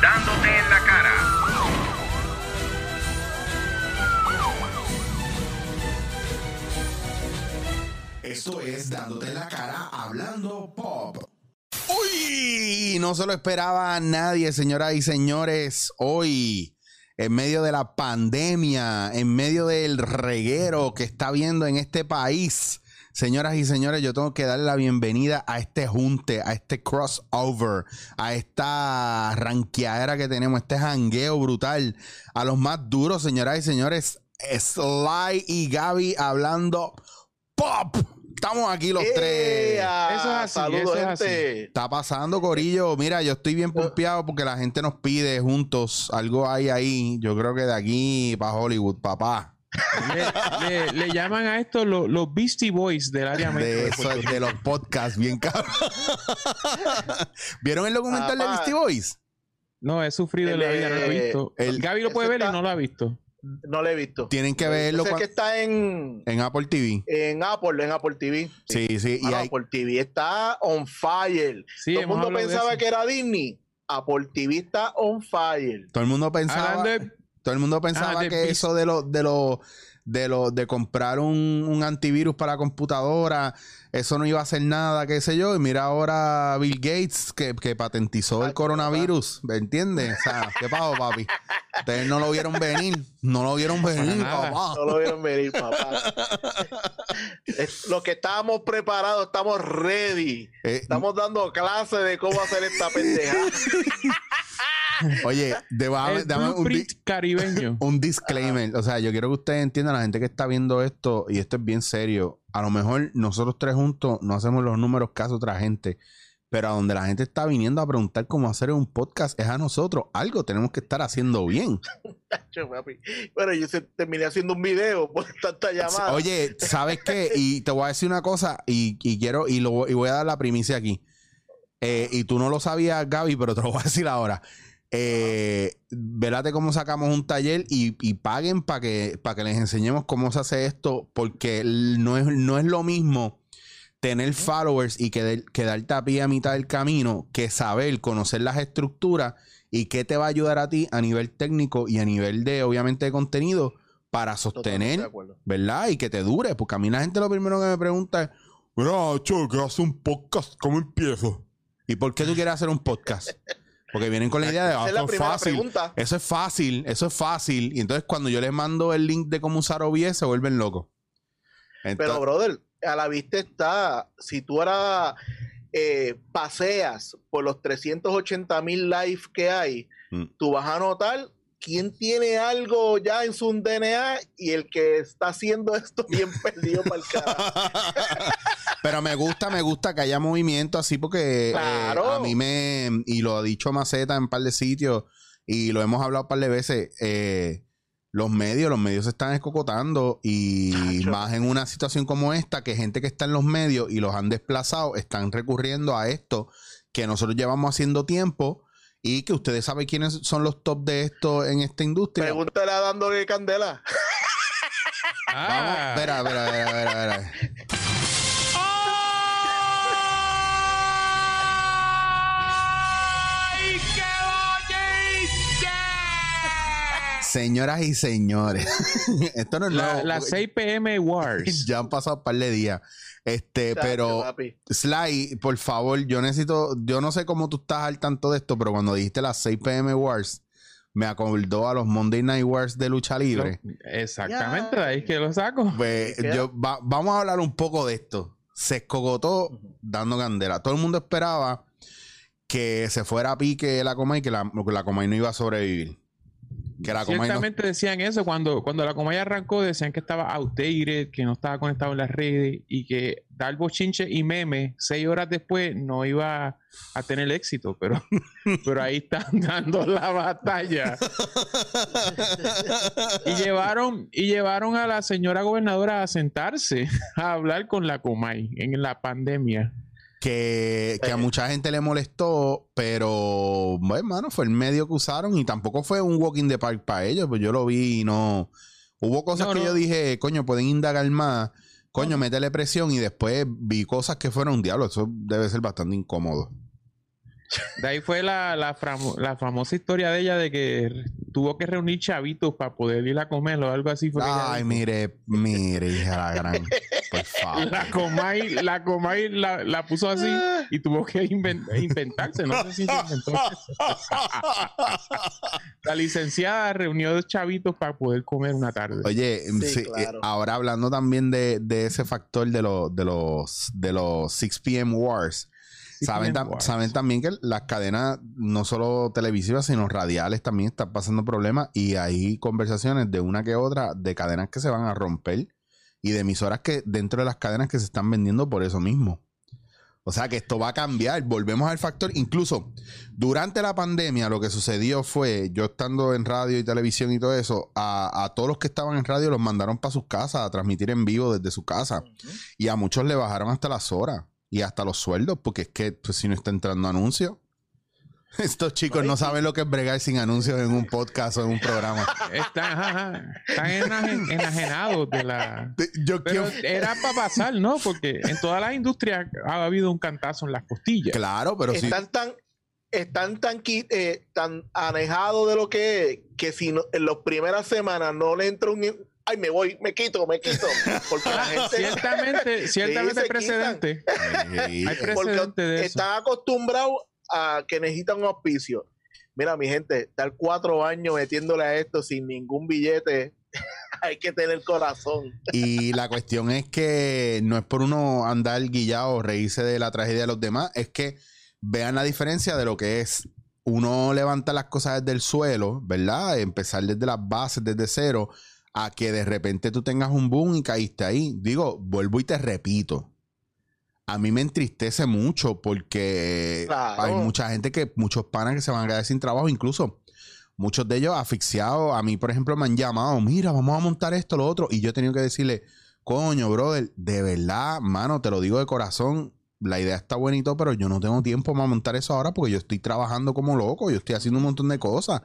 Dándote en la cara. Esto es Dándote en la cara hablando pop. Uy, no se lo esperaba a nadie, señoras y señores. Hoy, en medio de la pandemia, en medio del reguero que está viendo en este país, señoras y señores, yo tengo que darle la bienvenida a este junte, a este crossover, a esta ranqueadera que tenemos, este jangueo brutal, a los más duros, señoras y señores. Sly y Gaby hablando pop. Estamos aquí los tres. Eso es así, Saludos, eso es así. gente. Está pasando, Corillo. Mira, yo estoy bien pompeado porque la gente nos pide juntos. Algo hay ahí. Yo creo que de aquí para Hollywood, papá. Le, le- le llaman a esto lo- los Beastie Boys del área. De de eso, de los podcasts, bien cabrón. ¿Vieron el documental de Papá. Beastie Boys? No, he sufrido la El, vida, no lo he eh, visto. el- Gaby lo puede ver y está- no lo ha visto. No lo he visto. Tienen que verlo cuan- que está en, en Apple TV. en Apple, en Apple TV. Sí, sí. Y hay, Apple TV está on fire. Sí, Todo el mundo de pensaba que era Disney. Apple TV está on fire. todo el mundo pensaba. Hablando de- Todo el mundo pensaba Ah, de que eso de lo, de lo, de lo, de comprar un, un antivirus para computadora, eso no iba a hacer nada, qué sé yo. Y mira ahora Bill Gates que, que patentizó el coronavirus, ¿me entiendes? O sea, ¿qué pasó, papi? Ustedes no lo vieron venir, no lo vieron venir, nada. papá. No lo vieron venir, papá. Los que estábamos preparados, estamos ready. Eh, Estamos dando clases de cómo hacer esta pendeja. oye, deba- el dame un, di- blueprint caribeño. un disclaimer. O sea, yo quiero que ustedes entiendan, la gente que está viendo esto, y esto es bien serio. A lo mejor nosotros tres juntos no hacemos los números que hace otra gente. Pero a donde la gente está viniendo a preguntar cómo hacer un podcast es a nosotros. Algo tenemos que estar haciendo bien. Bueno, yo se- terminé haciendo un video por tanta llamada. Oye, ¿sabes qué? Y te voy a decir una cosa y, y quiero, y, lo, y voy a dar la primicia aquí. Eh, y tú no lo sabías, Gaby, pero te lo voy a decir ahora. Eh, velate cómo sacamos un taller y, y paguen para que, para que les enseñemos cómo se hace esto, porque no es, no es lo mismo tener followers y quedar, quedarte a pie a mitad del camino que saber, conocer las estructuras y qué te va a ayudar a ti a nivel técnico y a nivel de, obviamente, de contenido para sostener. ¿verdad? Y que te dure, porque a mí la gente lo primero que me pregunta es, mira, cho, que hace un podcast, ¿cómo empiezo? ¿Y por qué tú quieres hacer un podcast? Porque vienen con la idea de, ah, es la eso es fácil, pregunta. eso es fácil, eso es fácil. Y entonces cuando yo les mando el link de cómo usar OBS, se vuelven locos. Pero, brother, a la vista está, si tú ahora eh, paseas por los 380 mil live que hay, Mm. tú vas a notar quién tiene algo ya en su DNA y el que está haciendo esto bien perdido para el carajo. Pero me gusta, me gusta que haya movimiento así porque eh, a mí me, y lo ha dicho Maceta en un par de sitios y lo hemos hablado un par de veces, eh, los medios, los medios se están escocotando y Chacho. más en una situación como esta, que gente que está en los medios y los han desplazado están recurriendo a esto que nosotros llevamos haciendo tiempo y que ustedes saben quiénes son los top de esto en esta industria. Pregúntale a dándole candela. Vamos, Ah, espera, espera, espera, espera, espera. Señoras y señores, esto no es la, nuevo, la porque 6 pm Wars. Ya han pasado un par de días. Este, Chacho, pero papi. Sly, por favor, yo necesito, yo no sé cómo tú estás al tanto de esto, pero cuando dijiste las 6 pm Wars, me acordó a los Monday Night Wars de lucha libre. Exactamente, de ahí es que lo saco. Pues yo, va- vamos a hablar un poco de esto. Se escogotó dando candela. Todo el mundo esperaba que se fuera a pique la Comay, que la, que la Comay no iba a sobrevivir. Que la Comay no, Ciertamente decían eso cuando, cuando la Comaya arrancó, decían que estaba outdated, que no estaba conectado en las redes y que dar bochinche y meme seis horas después no iba a tener éxito, pero, pero ahí están dando la batalla. y llevaron, y llevaron a la señora gobernadora a sentarse a hablar con la Comay en la pandemia. Que, que a mucha gente le molestó, pero bueno, mano, fue el medio que usaron y tampoco fue un walking the park para ellos, pues yo lo vi y no. Hubo cosas No, que no. yo dije, coño, pueden indagar más, coño, métele presión y después vi cosas que fueron un diablo. Eso debe ser bastante incómodo. De ahí fue la, la, famosa historia de ella de que tuvo que reunir chavitos para poder ir a comer o algo así. fue Ay, mire, mire, hija de la gran. Por favor. La Comay, la Comay la, la puso así y tuvo que inven- inventarse. No sé si se inventó. La licenciada reunió dos chavitos para poder comer una tarde. Oye, Sí, sí, claro. eh, ahora hablando también de, de ese factor de, los de los de los 6 p.m. wars, 6 saben, saben también que las cadenas, no solo televisivas, sino radiales también están pasando problemas y hay conversaciones de una que otra de cadenas que se van a romper y de emisoras que dentro de las cadenas que se están vendiendo por eso mismo. O sea que esto va a cambiar. Volvemos al factor. Incluso durante la pandemia, lo que sucedió fue, yo estando en radio y televisión y todo eso, a, a todos los que estaban en radio los mandaron para sus casas a transmitir en vivo desde su casa. Y a muchos le bajaron hasta las horas y hasta los sueldos, porque es que pues, si no está entrando anuncio. Estos chicos no saben lo que es bregar sin anuncios en un podcast o en un programa. Están, ajá, están enajen- enajenados de la. Yo Pero quiero. era para pasar, ¿no? Porque en todas las industrias ha habido un cantazo en las costillas. Claro, pero sí. están tan están tan eh, tan anejados de lo que es que si no- en las primeras semanas no le entra un ay me voy me quito me quito porque la gente Ciertamente, ciertamente hay precedente. Hay porque precedente de eso. están acostumbrados a que necesitan un auspicio mira mi gente estar cuatro años metiéndole a esto sin ningún billete hay que tener corazón Y la cuestión es que no es por uno andar guillado o reírse de la tragedia de los demás, es que vean la diferencia de lo que es uno levanta las cosas desde el suelo, ¿verdad? Empezar desde las bases, desde cero, a que de repente tú tengas un boom y caíste ahí. Digo, vuelvo y te repito. A mí me entristece mucho porque Claro. hay mucha gente que, muchos panas que se van a quedar sin trabajo, incluso muchos de ellos asfixiados. A mí, por ejemplo, me han llamado, mira, vamos a montar esto, lo otro. Y yo he tenido que decirle, coño, brother, de verdad, mano, te lo digo de corazón. La idea está todo, pero yo no tengo tiempo para montar eso ahora porque yo estoy trabajando como loco, yo estoy haciendo un montón de cosas.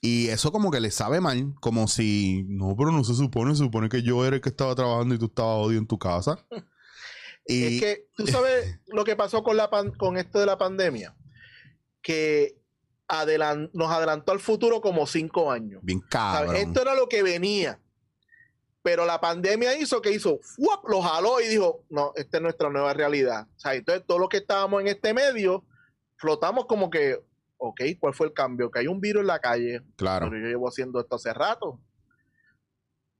Y eso como que le sabe mal, como si, no, pero no se supone, se supone que yo era el que estaba trabajando y tú estabas odio en tu casa. Y Es que tú sabes lo que pasó con, la pan- con esto de la pandemia, que adelan- nos adelantó al futuro como cinco años. bien ¿sabes? cabrón. Esto era lo que venía, pero la pandemia hizo que hizo, ¡fuap! lo jaló y dijo, no, esta es nuestra nueva realidad. O sea, entonces todos los que estábamos en este medio, flotamos como que, ok, ¿cuál fue el cambio? Que hay un virus en la calle, Claro. pero yo llevo haciendo esto hace rato.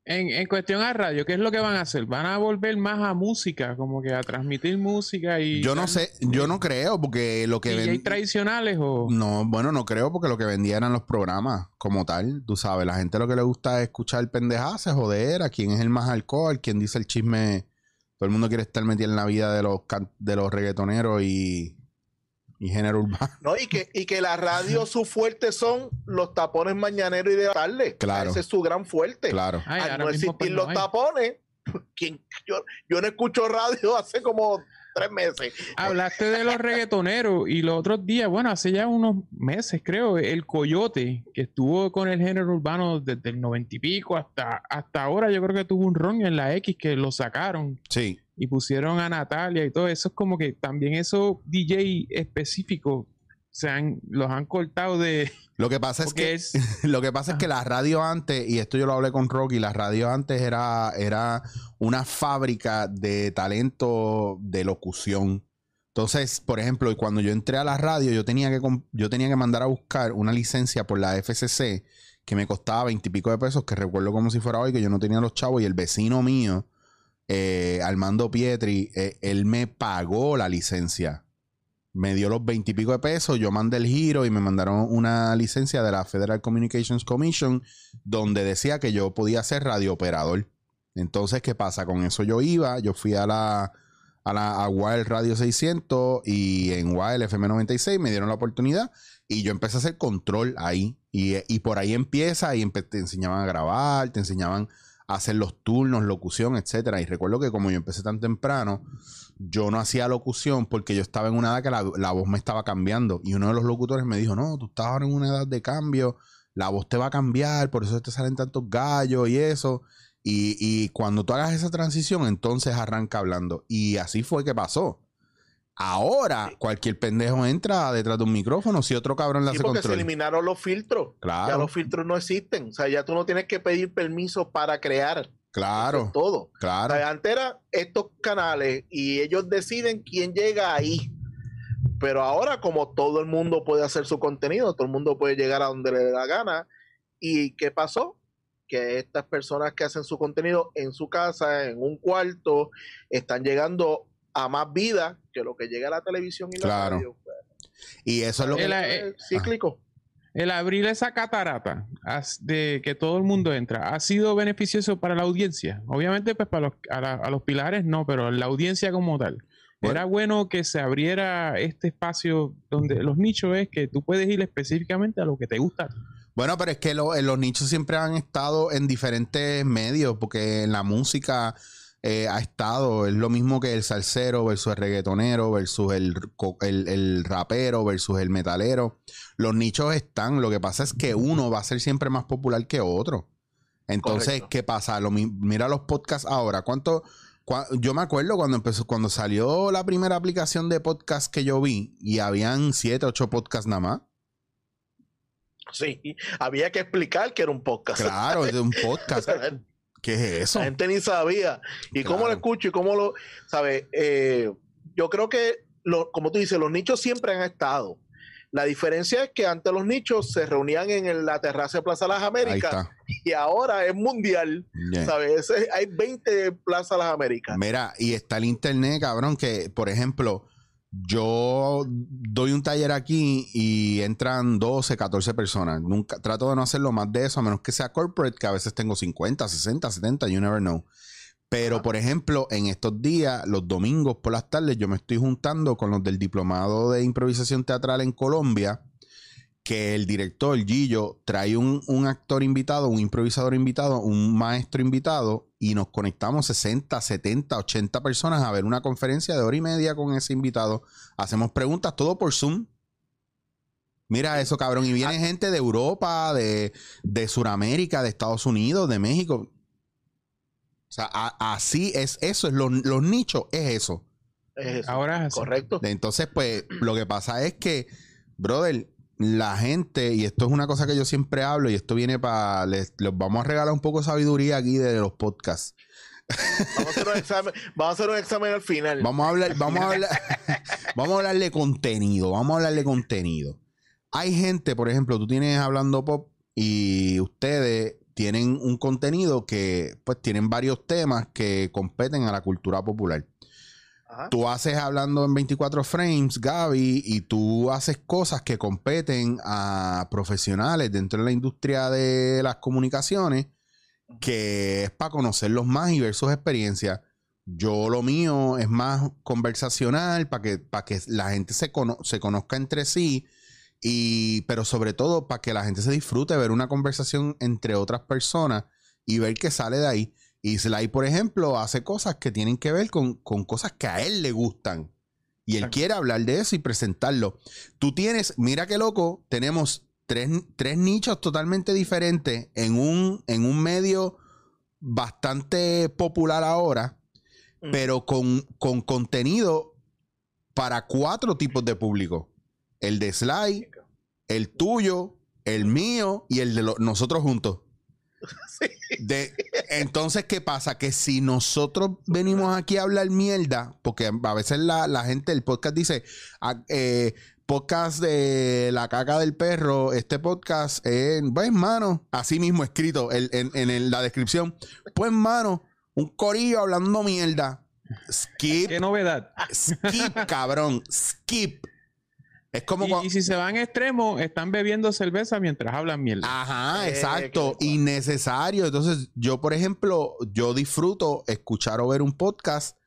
En, en cuestión a radio, ¿qué es lo que van a hacer? ¿Van a volver más a música? Como que a transmitir música y... Yo no sé, yo no creo porque lo que ¿DJ ven... tradicionales o...? No, bueno, no creo porque lo que vendían eran los programas como tal. Tú sabes, la gente lo que le gusta es escuchar pendejadas, joder, a quién es el más alcohol, quién dice el chisme. Todo el mundo quiere estar metido en la vida de los, can- de los reggaetoneros y, y género urbano. ¿no? Y que, y que la radio, su fuerte son los tapones mañaneros y de la tarde. Claro. Ese es su gran fuerte. Claro. Ay, Al no pues, existir los hay. tapones, ¿quién- yo, yo no escucho radio hace como tres meses. Hablaste de los reggaetoneros y los otros días, bueno, hace ya unos meses creo, el Coyote, que estuvo con el género urbano desde el noventa y pico hasta, hasta ahora, yo creo que tuvo un ron en la X que lo sacaron Sí. Y pusieron a Natalia y todo eso. Es como que también esos DJ específicos se han, los han cortado de... Lo que pasa es que es... lo que pasa es que la radio antes, y esto yo lo hablé con Rocky, la radio antes era, era una fábrica de talento de locución. Entonces, por ejemplo, cuando yo entré a la radio, yo tenía que yo tenía que mandar a buscar una licencia por la FCC que me costaba veintipico de pesos, que recuerdo como si fuera hoy, que yo no tenía los chavos, y el vecino mío, eh, Armando Pietri, eh, él me pagó la licencia me dio los veintipico de pesos, yo mandé el giro y me mandaron una licencia de la Federal Communications Commission donde decía que yo podía ser radiooperador. Entonces, ¿qué pasa? Con eso yo iba, yo fui a la a la Wild Radio 600 y en Wild FM 96 me dieron la oportunidad y yo empecé a hacer control ahí y, y por ahí empieza y empe- te enseñaban a grabar, te enseñaban hacer los turnos, locución, etcétera. Y recuerdo que como yo empecé tan temprano, yo no hacía locución porque yo estaba en una edad que la, la voz me estaba cambiando. Y uno de los locutores me dijo, no, tú estás ahora en una edad de cambio, la voz te va a cambiar, por eso te salen tantos gallos y eso. Y, y cuando tú hagas esa transición, entonces arranca hablando. Y así fue que pasó. Ahora, cualquier pendejo entra detrás de un micrófono si otro cabrón le Sí, hace porque se eliminaron los filtros. Ya Claro, los filtros no existen. O sea, ya tú no tienes que pedir permiso para crear. Claro, es todo. O claro. sea, antes era estos canales y ellos deciden quién llega ahí. Pero ahora, como todo el mundo puede hacer su contenido, todo el mundo puede llegar a donde le dé la gana. ¿Y qué pasó? Que estas personas que hacen su contenido en su casa, en un cuarto, están llegando a más vida lo que llega a la televisión y la Claro. radio. Y eso es lo que... El- Es cíclico. El abrir esa catarata as- de que todo el mundo entra ha sido beneficioso para la audiencia. Obviamente, pues para los, a, la- a los pilares no, pero la audiencia como tal. Bueno. Era bueno que se abriera este espacio donde los nichos es que tú puedes ir específicamente a lo que te gusta. Bueno, pero es que lo- eh, los nichos siempre han estado en diferentes medios, porque en la música eh, ha estado, es lo mismo que el salsero versus el reggaetonero versus el, el, el rapero versus el metalero. Los nichos están, lo que pasa es que uno va a ser siempre más popular que otro. Entonces, Correcto. ¿qué pasa? Lo mira los podcasts ahora. ¿Cuánto? cua- yo me acuerdo cuando empezó, cuando salió la primera aplicación de podcast que yo vi y habían siete, ocho podcasts nada más. Sí, había que explicar que era un podcast. Claro, es un podcast. La ¿Qué es eso? gente ni sabía. ¿Y cómo lo escucho y cómo lo, sabes? Eh, yo creo que, lo, como tú dices, los nichos siempre han estado. La diferencia es que antes los nichos se reunían en la terraza de Plaza Las Américas y ahora es mundial. Yeah. ¿Sabes? Hay 20 Plaza Las Américas. Mira, y está el internet, cabrón, que, por ejemplo, yo doy un taller aquí y entran 12, 14 personas. Nunca, trato de no hacerlo más de eso, a menos que sea corporate, que a veces tengo 50, 60, 70, you never know. Pero, por ejemplo, en estos días, los domingos por las tardes, yo me estoy juntando con los del Diplomado de Improvisación Teatral en Colombia, que el director Gillo trae un, un actor invitado, un improvisador invitado, un maestro invitado, y nos conectamos 60, 70, 80 personas a ver una conferencia de hora y media con ese invitado. Hacemos preguntas, todo por Zoom. Mira eso, cabrón. Y viene gente de Europa, de, de Sudamérica, de Estados Unidos, de México. O sea, a- así es eso, es lo- los nichos, es eso. Es eso. Ahora es así. Correcto. Entonces, pues, lo que pasa es que, brother, la gente, y esto es una cosa que yo siempre hablo, y esto viene para, les, les vamos a regalar un poco de sabiduría aquí de los podcasts. Vamos a hacer un examen, vamos a hacer un examen al final. Vamos a hablar, vamos a hablar, vamos a hablar de contenido, vamos a hablar de contenido. Hay gente, por ejemplo, tú tienes hablando pop y ustedes tienen un contenido que, pues, tienen varios temas que competen a la cultura popular. Ajá. tú haces hablando en 24 frames, Gaby, y tú haces cosas que competen a profesionales dentro de la industria de las comunicaciones, que es para conocerlos más y ver sus experiencias. Yo lo mío es más conversacional, para que, para que la gente se, cono- se conozca entre sí, y, pero sobre todo para que la gente se disfrute ver una conversación entre otras personas y ver qué sale de ahí. Y Sly, por ejemplo, hace cosas que tienen que ver con, con cosas que a él le gustan. Y él Exacto. quiere hablar de eso y presentarlo. Tú tienes, mira qué loco, tenemos tres, tres nichos totalmente diferentes en un, en un medio bastante popular ahora, Mm. pero con, con contenido para cuatro tipos de público. El de Sly, el tuyo, el mío y el de lo- nosotros juntos. De, entonces, ¿qué pasa? Que si nosotros venimos aquí a hablar mierda, porque a veces la, la gente del podcast dice, ah, eh, podcast de la caca del perro, este podcast, eh, pues mano, así mismo escrito el- en, en el- la descripción, pues mano, un corillo hablando mierda. Skip, Qué novedad. skip, cabrón, skip. Es como Y, cuando- y si se van extremos, están bebiendo cerveza mientras hablan mierda. Ajá, Eh, exacto. Innecesario. Entonces, yo, por ejemplo, yo disfruto escuchar o ver un podcast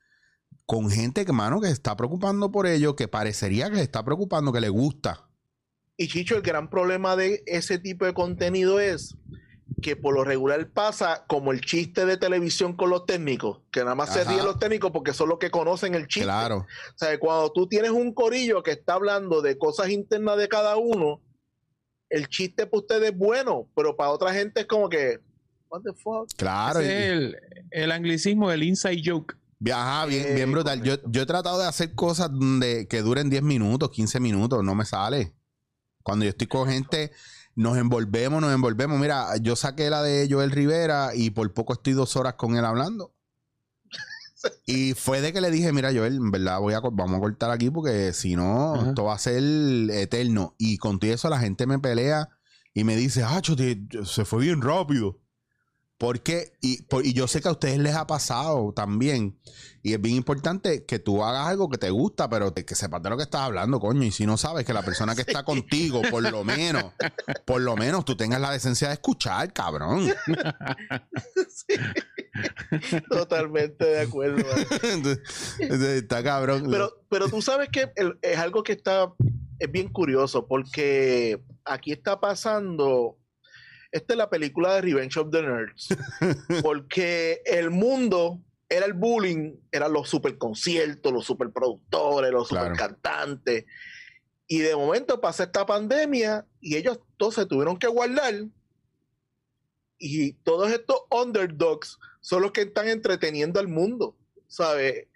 con gente que, mano, que se está preocupando por ello, que parecería que se está preocupando, que le gusta. Y Chicho, el gran problema de ese tipo de contenido es que por lo regular pasa como el chiste de televisión con los técnicos, que nada más se Ajá. ríen los técnicos porque son los que conocen el chiste. Claro. O sea, cuando tú tienes un corillo que está hablando de cosas internas de cada uno, el chiste para ustedes es bueno, pero para otra gente es como que, what the fuck. Claro. Ese y- es el, el anglicismo del inside joke. Ajá, bien, bien brutal. Yo, yo he tratado de hacer cosas donde, que duren 10 minutos, 15 minutos, no me sale. Cuando yo estoy con gente, nos envolvemos, nos envolvemos. Mira, yo saqué la de Joel Rivera y por poco estoy dos horas con él hablando. Y fue de que le dije, mira, Joel, en verdad voy a, vamos a cortar aquí porque si no, Ajá. esto va a ser eterno. Y con todo eso la gente me pelea y me dice, ah, se fue bien rápido. Porque, y, por- y yo sé que a ustedes les ha pasado también. Y es bien importante que tú hagas algo que te gusta, pero te- que sepas de lo que estás hablando, coño. Y si no sabes que la persona que está contigo, por lo menos, por lo menos tú tengas la decencia de escuchar, cabrón. Totalmente de acuerdo. está cabrón. Pero, pero tú sabes que es algo que está, es bien curioso, porque aquí está pasando, esta es la película de Revenge of the Nerds, porque el mundo era el bullying, eran los super conciertos, los super productores, los super cantantes, y de momento pasa esta pandemia y ellos todos se tuvieron que guardar, y todos estos underdogs son los que están entreteniendo al mundo, ¿sabes?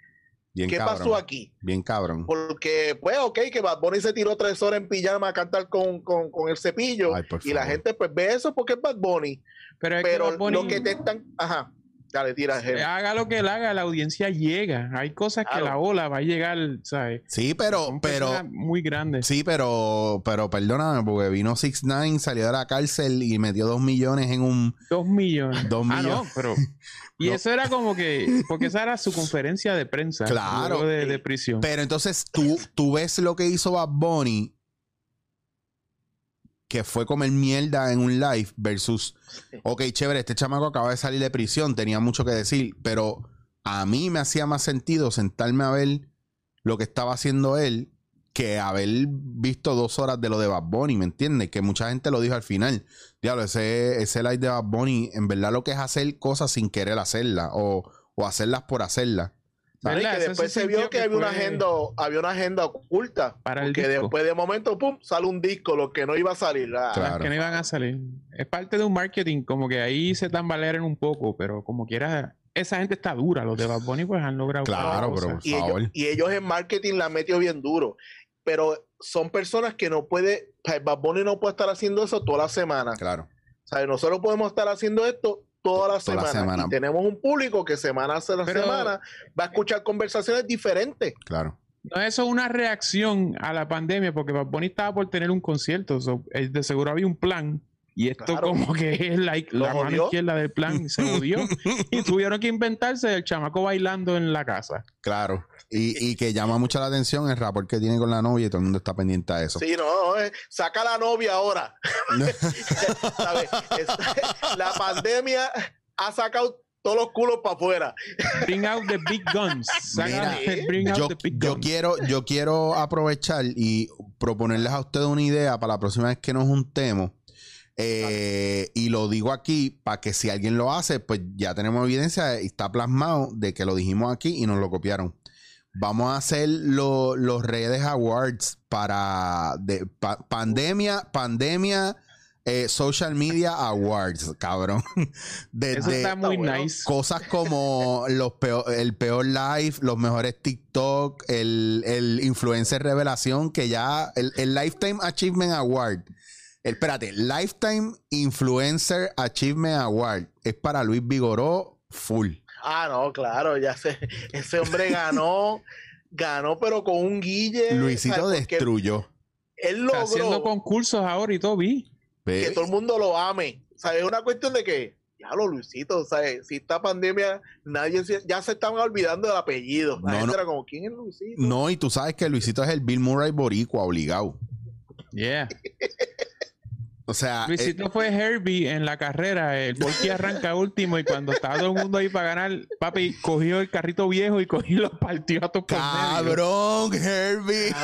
Bien ¿Qué cabrón, pasó aquí? Bien cabrón. Porque, pues, ok, que Bad Bunny se tiró tres horas en pijama a cantar con, con, con el cepillo. Ay, y la gente, pues, ve eso porque es Bad Bunny. Pero, es que Pero Bad Bunny- lo que te están. Ajá. Dale, tira, Ger. haga lo que él haga, la audiencia llega. Hay cosas que la ola va a llegar, ¿sabes? Sí, pero, pero, muy grandes. sí, pero, pero perdóname, porque vino 6 9 salió de la cárcel y metió dos millones en un. Dos millones. Dos Ah, no, millones. pero. Y No. eso era como que. Porque esa era su conferencia de prensa. Claro. de prisión. Pero entonces tú, tú ves lo que hizo Bad Bunny, que fue comer mierda en un live, versus, ok, chévere, este chamaco acaba de salir de prisión, tenía mucho que decir, pero a mí me hacía más sentido sentarme a ver lo que estaba haciendo él que haber visto dos horas de lo de Bad Bunny, ¿me entiendes? Que mucha gente lo dijo al final. Diablo, ese, ese live de Bad Bunny, en verdad lo que es hacer cosas sin querer hacerlas o, o hacerlas por hacerlas. Que después se se vio que, que había una fue- agenda, había una agenda oculta. Para el disco. después de momento, pum, sale un disco, lo que no iba a salir. Ah, Claro. Las que no iban a salir. Es parte de un marketing, como que ahí se tambalearon un poco, pero como quiera, esa gente está dura. Los de Bad Bunny, pues han logrado. Claro, pero- y, favor. ellos, y ellos en marketing la han metido bien duro. Pero son personas que no puede, o sea, Bad Bunny no puede estar haciendo eso toda la semana. Claro. ¿Sabes? Nosotros podemos estar haciendo esto toda la, Toda la semana. Y tenemos un público que semana a semana va a escuchar conversaciones diferentes. Claro. No, eso es una reacción a la pandemia, porque Bunny estaba por tener un concierto. so, de seguro había un plan. Y esto Claro. como que es la, mano izquierda del plan y se jodió. y tuvieron que inventarse el chamaco bailando en la casa. Claro. Y, y que llama mucho la atención el rapor que tiene con la novia y todo el mundo está pendiente a eso. Sí, no, eh, saca la novia ahora. La pandemia ha sacado todos los culos para afuera. Bring out the big guns. Saca- Mira, bring out yo, the big yo guns. quiero, yo quiero aprovechar y proponerles a ustedes una idea para la próxima vez que nos juntemos. Eh, y lo digo aquí para que si alguien lo hace, pues ya tenemos evidencia y está plasmado de que lo dijimos aquí y nos lo copiaron. Vamos a hacer lo- los redes awards para de, pa- pandemia, pandemia, eh, social media awards, cabrón. Eso Desde, está muy bueno. nice. Cosas como los peor- el peor live, los mejores TikTok, el, el influencer revelación, que ya el, el Lifetime Achievement Award. El, espérate, Lifetime Influencer Achievement Award es para Luis Vigoró full. Ah, no, claro, ya sé. Ese hombre ganó, ganó, pero con un guille. Luisito ¿sabes? Destruyó. Él Está haciendo logró concursos ahora y todo, vi. que todo el mundo lo ame. O sea, es una cuestión de que, ya lo Luisito, o sea, si esta pandemia, nadie se- ya se estaban olvidando del apellido. La No, gente no. era como, ¿quién es Luisito? No, y tú sabes que Luisito es el Bill Murray boricua, obligado. Yeah. O sea, Luisito fue Herbie en la carrera. El Volky arranca último y cuando estaba todo el mundo ahí para ganar, papi cogió el carrito viejo y cogió y lo partió a eh, medio. cabrón, Herbie.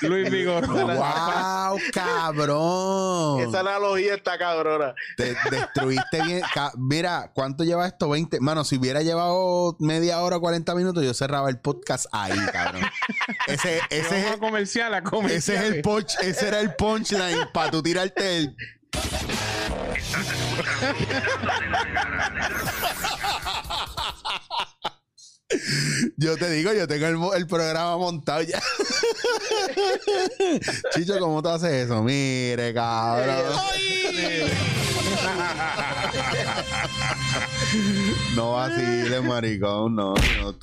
Luis Vigoró. wow, cabrón. Esa analogía está cabrona. Te destruiste bien. Ca- Mira, ¿cuánto lleva esto? 20. Mano, si hubiera llevado media hora, 40 minutos, yo cerraba el podcast ahí, cabrón. Ese, ese, es, a comercial, a comercial. ese es el punch, ese era el punchline para tú tirarte el. Yo te digo, yo tengo el, programa montado ya. Chicho, ¿cómo tú haces eso? Mire, cabrón. No vaciles, maricón, no. no.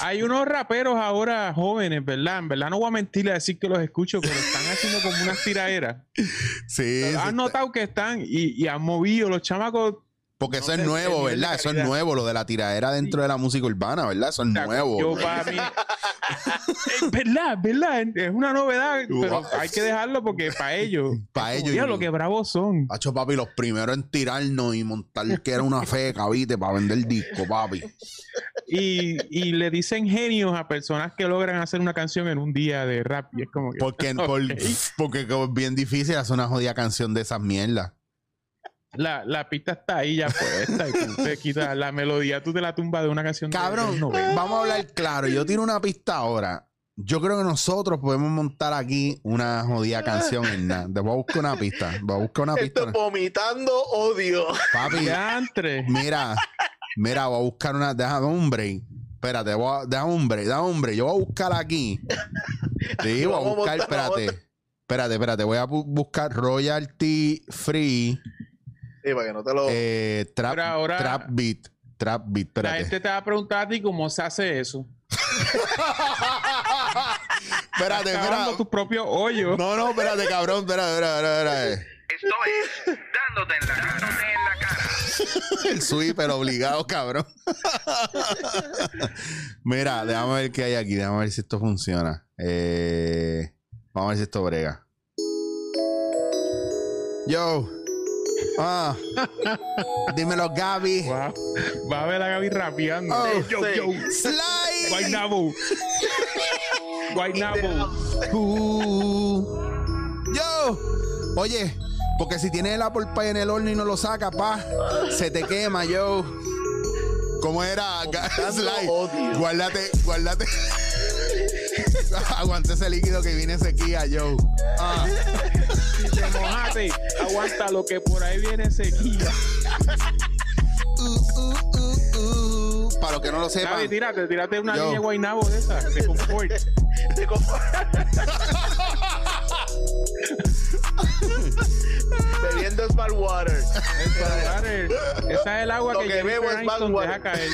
Hay unos raperos ahora jóvenes, ¿verdad? En verdad no voy a mentirle a decir que los escucho, pero están haciendo como unas tiraderas. Sí, Han notado que están y, y han movido los chamacos. porque eso es nuevo, ¿verdad? Eso es nuevo, lo de la tiradera dentro de la música urbana, ¿verdad? Eso es nuevo. Yo para mí. Es verdad, verdad. Es una novedad, pero hay que dejarlo porque para ellos. Pa' es como, ellos y- "Diablo, qué bravos son. Hacho, papi, los primeros en tirarnos y montar que era una feca, ¿viste? Para vender disco, papi. Y, y le dicen genios a personas que logran hacer una canción en un día de rap. Y es como que. Porque, por- Ok. porque como es bien difícil hacer una jodida canción de esas mierdas. La, la pista está ahí ya puesta y tú te quitas la melodía, tú te la tumbas de una canción de Cabrón, 90. vamos a hablar claro. Yo tiro una pista ahora. Yo creo que nosotros podemos montar aquí una jodida canción en nada. Te voy a buscar una pista. Voy a buscar una pista. es vomitando odio. Papi, mira, mira, voy a buscar una. Déjame un break. Espérate, voy a, break, déjame un break. Yo voy a buscar aquí. Sí, voy a buscar, montar, vamos a espérate. Espérate, espérate. Voy a bu- buscar royalty free Sí, para que no te lo. eh, trap, Pero ahora- trap beat. Trap beat, La espérate. gente te va a preguntar a ti cómo se hace eso. espérate, espérate. tu propio hoyo. No, no, espérate, cabrón. Espérate, espérate, espérate. Esto es dándote en la, dándote en la cara. El sweeper obligado, cabrón. Mira, déjame ver qué hay aquí. Déjame ver si esto funciona. Eh, vamos a ver si esto brega. Yo. Ah. Dímelo, Gaby. Wow. Va a ver a Gaby rapeando. Oh, yo, yo. Slide. Guaynabo. Guaynabo. Yo. Oye, porque si tienes el apple pie en el horno y no lo sacas, pa, se te quema, yo. ¿Cómo era? Odio. Guárdate, guárdate. Aguante ese líquido que viene sequía, yo. Ah. Si te mojaste, aguanta lo que por ahí viene sequía. Uh, uh, uh, uh. Para los que no lo sepan. Tírate, tírate una Yo. línea de Guaynabo de esa, de confort. Te co- Bebiendo Smart Water. Padre, Esa es el agua Lo que, que bebo es Bad deja Water. caer.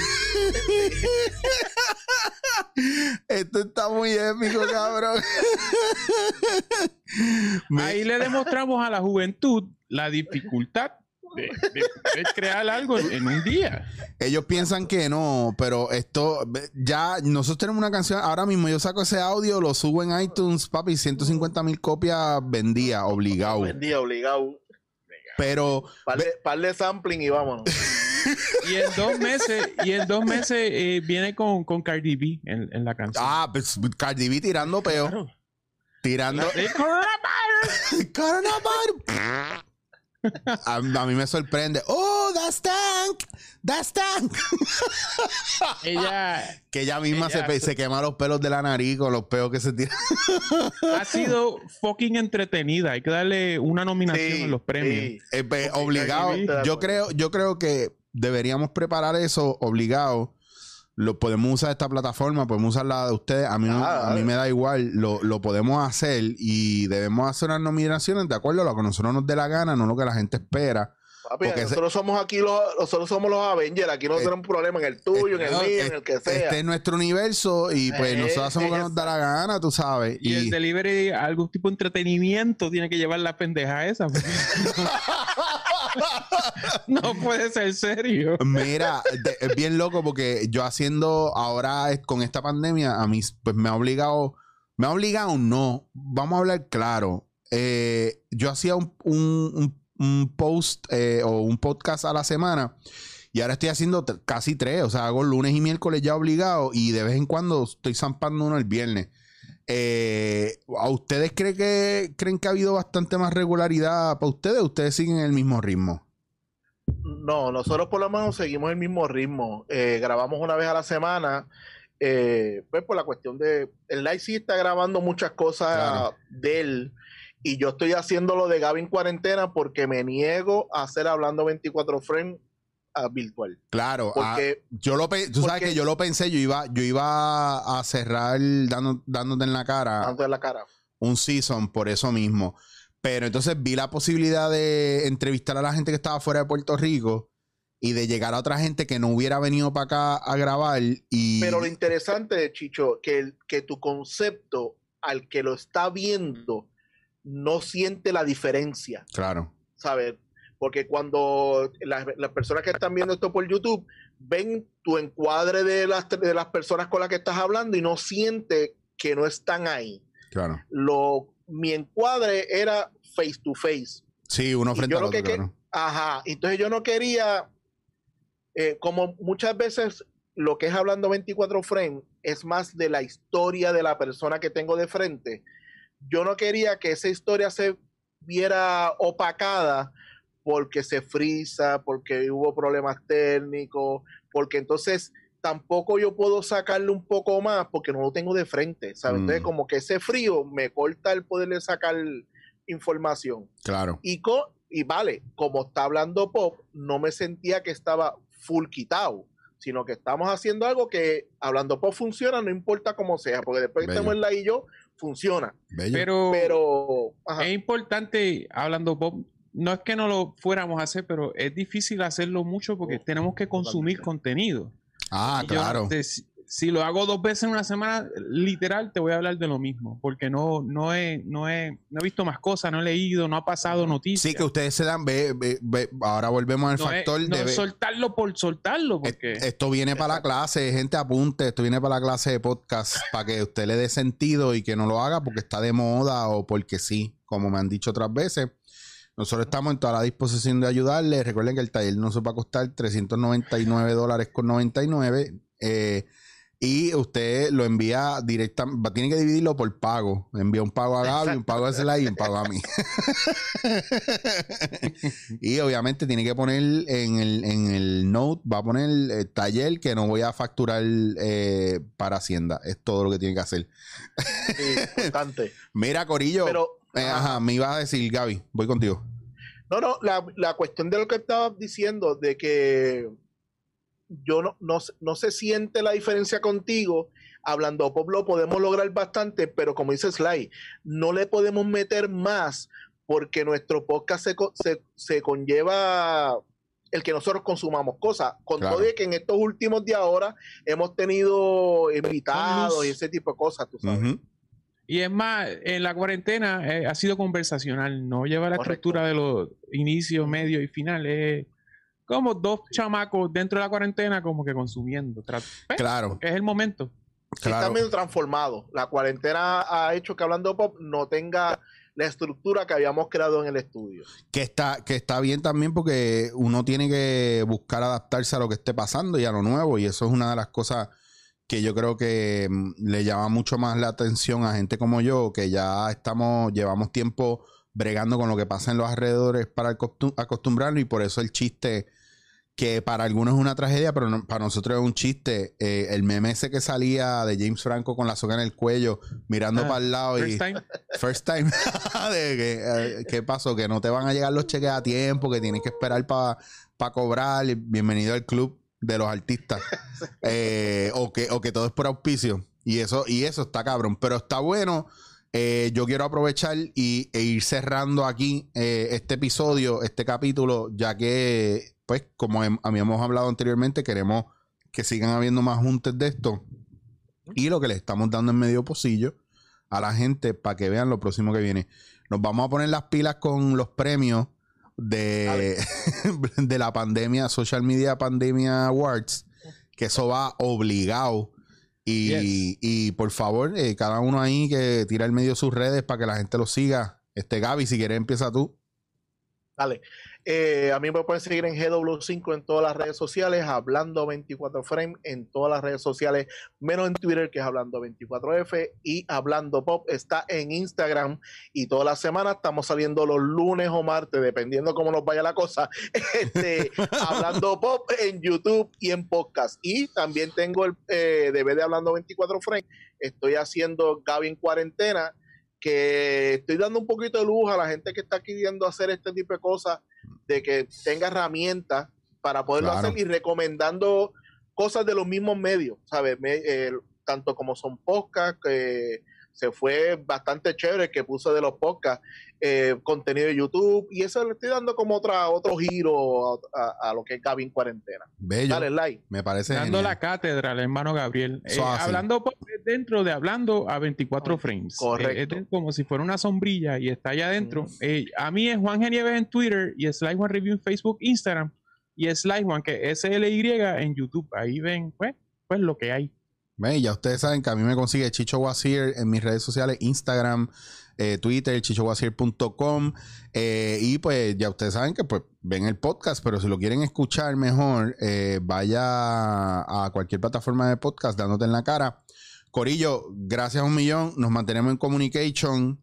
Esto está muy épico, cabrón. Ahí le demostramos a la juventud la dificultad de, crear algo en, un día. Ellos piensan que no, pero esto ya nosotros tenemos una canción. Ahora mismo yo saco ese audio, lo subo en iTunes, papi, 150 mil copias vendía, obligado. Buen día, obligado. Pero Par de, par de sampling y vámonos. Y en dos meses, y en dos meses eh, viene con, con Cardi B en, en la canción. ah, pues Cardi B tirando peo, Claro. tirando coronavirus. Coronavirus. A, a mí me sorprende. Oh, that's tank, that's tank. Ella Que ella misma Ella- se, se quema los pelos de la nariz con los peos que se tiran. ha sido fucking entretenida. Hay que darle una nominación Sí, en los premios. sí. Eh, pues, obligado. Yo creo, yo creo que deberíamos preparar eso obligado. Lo podemos usar esta plataforma, podemos usar la de ustedes. A mí, no- Ah, a mí me da igual. Lo, lo podemos hacer y debemos hacer unas nominaciones de acuerdo a lo que nosotros nos dé la gana, no lo que la gente espera. Papi, Porque nosotros somos aquí los, nosotros somos los Avengers, aquí no Eh, tenemos problema en el tuyo, en el mío, en el que sea. Este es nuestro universo y pues Eh, nosotros hacemos lo que eh, nos da la gana, tú sabes. Y, el Y, delivery, algún tipo de entretenimiento tiene que llevar la pendeja esa. porque no puede ser serio. Mira, de- es bien loco porque yo haciendo ahora con esta pandemia, a mí pues me ha obligado, me ha obligado no, vamos a hablar claro. Eh, yo hacía un, un- un- un post eh, o un podcast a la semana y ahora estoy haciendo casi tres, o sea, hago lunes y miércoles ya obligado y de vez en cuando estoy zampando uno el viernes. Eh, ¿A ustedes creen que, creen que ha habido bastante más regularidad para ustedes? ¿Ustedes siguen el mismo ritmo? No, nosotros por lo menos seguimos el mismo ritmo. Eh, grabamos una vez a la semana. eh, pues por la cuestión de. El live sí está grabando muchas cosas Claro. de él. Y yo estoy haciendo lo de Gavin cuarentena porque me niego a hacer hablando 24 frames ah, virtual. Claro, ah, Porque yo lo tú sabes que yo lo pensé, yo iba, yo iba a cerrar dando- dándote en la cara antes de la cara. un season por eso mismo. Pero entonces vi la posibilidad de entrevistar a la gente que estaba fuera de Puerto Rico y de llegar a otra gente que no hubiera venido para acá a grabar y Pero lo interesante, Chicho, que, que tu concepto al que lo está viendo no siente la diferencia, claro, ¿sabes? Porque cuando las, las personas que están viendo esto por YouTube ven tu encuadre de las, de las personas con las que estás hablando y no siente que no están ahí. claro. Lo, mi encuadre era face to face. Sí, uno frente lo otro, que que- claro. Ajá, entonces yo no quería, eh, como muchas veces lo que es hablando 24 frames es más de la historia de la persona que tengo de frente. Yo no quería que esa historia se viera opacada porque se frisa, porque hubo problemas técnicos, porque entonces tampoco yo puedo sacarle un poco más porque no lo tengo de frente, ¿sabes? Mm. Entonces como que ese frío me corta el poderle sacar información. Claro. Y, co- y vale, como está hablando Pop, no me sentía que estaba full quitado, sino que estamos haciendo algo que hablando Pop funciona, no importa cómo sea, porque después Bello. estemos en la y yo, funciona. Bello. Pero, Pero, ajá, es importante, hablando Bob, no es que no lo fuéramos a hacer, pero es difícil hacerlo mucho porque Oh, tenemos que consumir totalmente. contenido. ah, Y yo, claro. te- si, lo hago dos veces en una semana, literal, te voy a hablar de lo mismo, porque no, no, he, no, he, no he visto más cosas, no he leído, no ha pasado noticias. Sí, que ustedes se dan, ve, ve- ve- ahora volvemos al no factor es, no de... soltarlo por soltarlo, porque Esto viene para la clase, gente apunte, esto viene para la clase de podcast, para que usted le dé sentido y que no lo haga porque está de moda o porque sí, como me han dicho otras veces. Nosotros estamos en toda la disposición de ayudarle. Recuerden que el taller no se va a costar 399 dólares con 99. eh, y usted lo envía directamente, tiene que dividirlo por pago. Envía un pago a Gaby, un pago a Sly y un pago a mí. y obviamente tiene que poner en el, en el note, va a poner el taller que no voy a facturar eh, para Hacienda. Es todo lo que tiene que hacer. sí, importante. Mira, Corillo. Pero, eh, ajá. me ibas a decir, Gaby, voy contigo. No, no, la, la cuestión de lo que estabas diciendo, de que yo no, no, se- no se siente la diferencia contigo. Hablando pop lo podemos lograr bastante, pero como dice Sly, no le podemos meter más porque nuestro podcast se, se, se conlleva el que nosotros consumamos cosas. Con Claro. todo y que en estos últimos días ahora hemos tenido invitados y ese tipo de cosas, tú sabes. Y es más, en la cuarentena eh, ha sido conversacional, no lleva la Correcto. estructura de los inicios, medios y finales. Como dos chamacos dentro de la cuarentena, como que consumiendo. Claro, Es el momento. Sí, está claro. medio transformado. La cuarentena ha hecho que Hablando Pop no tenga la estructura que habíamos creado en el estudio. Que está, que está bien también porque uno tiene que buscar adaptarse a lo que esté pasando y a lo nuevo. Y eso es una de las cosas que yo creo que mm, le llama mucho más la atención a gente como yo, que ya estamos, llevamos tiempo bregando con lo que pasa en los alrededores para acostum- acostumbrarnos y por eso el chiste que para algunos es una tragedia, pero no- para nosotros es un chiste. Eh, el meme ese que salía de James Franco con la soga en el cuello, mirando Ah, para el lado y... First time. First time. de que, eh, ¿Qué pasó? Que no te van a llegar los cheques a tiempo, que tienes que esperar para cobrar. Bienvenido al club de los artistas. Eh, o, que, o que todo es por auspicio. Y eso, y eso está cabrón. Pero está bueno. Eh, yo quiero aprovechar y, e ir cerrando aquí eh, este episodio, este capítulo, ya que, pues, como hem- habíamos hablado anteriormente, queremos que sigan habiendo más juntes de esto. Y lo que le estamos dando en medio pocillo a la gente para que vean lo próximo que viene. Nos vamos a poner las pilas con los premios de, de la pandemia, Social Media Pandemia Awards, que eso va obligado. Y, Yes. y por favor, eh, cada uno ahí que tira el medio sus redes para que la gente lo siga. Este Gaby, si quieres, empieza tú. Dale. Eh, a mí me pueden seguir en GW5 en todas las redes sociales, hablando 24 frame en todas las redes sociales, menos en Twitter, que es hablando 24F, y hablando pop está en Instagram. Y toda la semana estamos saliendo los lunes o martes, dependiendo cómo nos vaya la cosa, este, hablando pop en YouTube y en podcast. Y también tengo el eh, DVD de hablando 24 frame. Estoy haciendo Gaby en cuarentena que estoy dando un poquito de luz a la gente que está queriendo hacer este tipo de cosas, de que tenga herramientas para poderlo Claro. hacer y recomendando cosas de los mismos medios, ¿sabes? Me- eh, tanto como son podcasts, que se fue bastante chévere que puso de los podcasts, eh, contenido de YouTube, y eso le estoy dando como otra, otro giro a, a- a lo que es Gavin Cuarentena. Bello. Dale like. Me parece Dando genial. la cátedra al hermano Gabriel. Eh, hablando por- dentro de hablando a 24 frames. Correcto. Eh, es como si fuera una sombrilla y está allá adentro. Mm. Eh, a mí es Juan Genieves en Twitter y Sly Juan Review en Facebook, Instagram. Y Sly Juan, que es SLY en YouTube. Ahí ven, pues, pues lo que hay. Ya ustedes saben que a mí me consigue Chicho Wazir en mis redes sociales, Instagram, eh, Twitter, chichowazir.com. eh, y pues ya ustedes saben que pues ven el podcast, pero si lo quieren escuchar mejor, eh, vaya a cualquier plataforma de podcast dándote en la cara. Corillo, gracias a un millón, nos mantenemos en communication.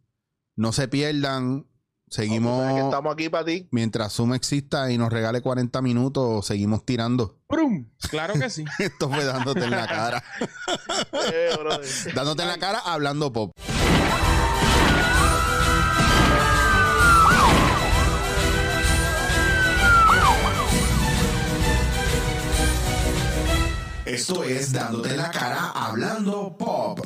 No se pierdan. Seguimos, estamos aquí para ti. mientras Zoom exista y nos regale 40 minutos, seguimos tirando. ¡Prum! Claro que sí. Esto fue dándote en la cara. Eh. Dándote en la cara hablando pop. Esto es Dándote en la cara hablando pop.